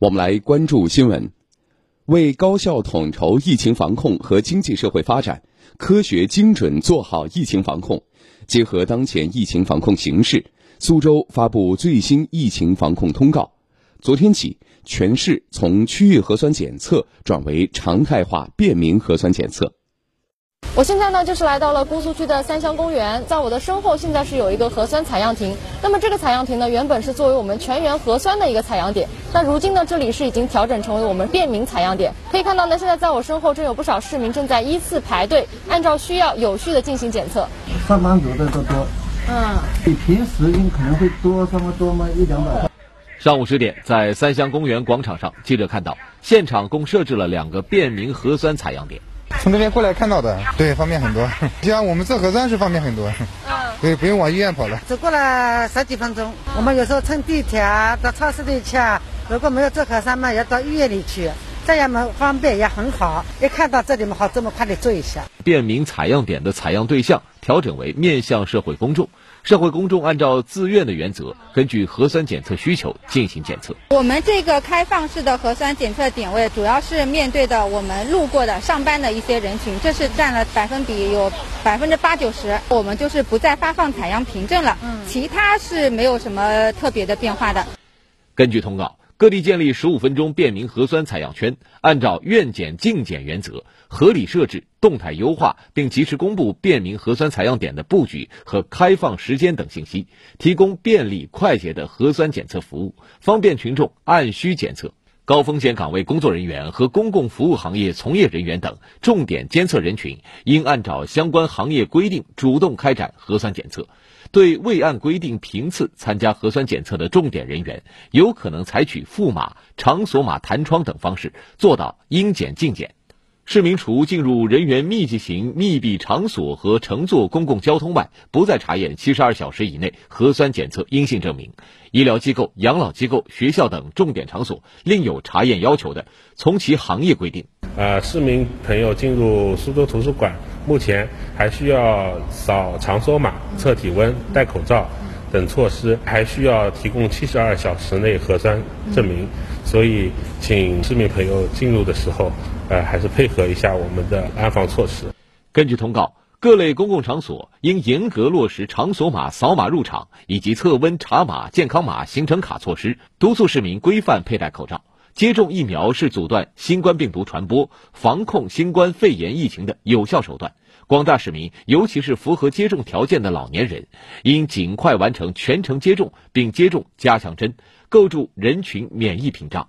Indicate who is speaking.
Speaker 1: 我们来关注新闻，为高效统筹疫情防控和经济社会发展，科学精准做好疫情防控，结合当前疫情防控形势，苏州发布最新疫情防控通告。昨天起，全市从区域核酸检测转为常态化便民核酸检测。
Speaker 2: 我现在呢，就是来到了姑苏区的三湘公园，在我的身后，现在是有一个核酸采样亭。那么这个采样亭呢，原本是作为我们全员核酸的一个采样点，但如今呢，这里是已经调整成为我们便民采样点。可以看到呢，现在在我身后，正有不少市民正在依次排队，按照需要有序的进行检测。
Speaker 3: 上班族的都多，嗯，比平时应可能会多这么多吗？一两百。
Speaker 4: 上午十点，在三湘公园广场上，记者看到现场共设置了两个便民核酸采样点。
Speaker 5: 从这边过来看到的，对，方便很多。就像我们做核酸是方便很多，嗯，对，不用往医院跑了。
Speaker 6: 走过来十几分钟，我们有时候乘地铁啊到超市里去啊，如果没有做核酸嘛，要到医院里去，这样嘛方便也很好。一看到这里嘛，好这么快的做一下。
Speaker 4: 便民采样点的采样对象调整为面向社会公众。社会公众按照自愿的原则，根据核酸检测需求进行检测。
Speaker 7: 我们这个开放式的核酸检测点位，主要是面对的我们路过的上班的一些人群，这是占了百分比有百分之八九十。我们就是不再发放采样凭证了，其他是没有什么特别的变化的。
Speaker 4: 根据通告。各地建立十五分钟便民核酸采样圈，按照院检尽检原则，合理设置、动态优化，并及时公布便民核酸采样点的布局和开放时间等信息，提供便利快捷的核酸检测服务，方便群众按需检测。高风险岗位工作人员和公共服务行业从业人员等重点监测人群，应按照相关行业规定主动开展核酸检测。对未按规定频次参加核酸检测的重点人员，有可能采取赋码、场所码弹窗等方式，做到应检尽检。市民除进入人员密集型密闭场所和乘坐公共交通外，不再查验七十二小时以内核酸检测阴性证明。医疗机构、养老机构、学校等重点场所另有查验要求的，从其行业规定。
Speaker 8: 呃，市民朋友进入苏州图书馆，目前还需要扫场所码、测体温、戴口罩等措施，还需要提供七十二小时内核酸证明。所以，请市民朋友进入的时候。呃，还是配合一下我们的安防措施。
Speaker 4: 根据通告，各类公共场所应严格落实场所码扫码入场以及测温查码、健康码行程卡措施，督促市民规范佩戴口罩。接种疫苗是阻断新冠病毒传播、防控新冠肺炎疫情的有效手段。广大市民，尤其是符合接种条件的老年人，应尽快完成全程接种，并接种加强针，构筑人群免疫屏障。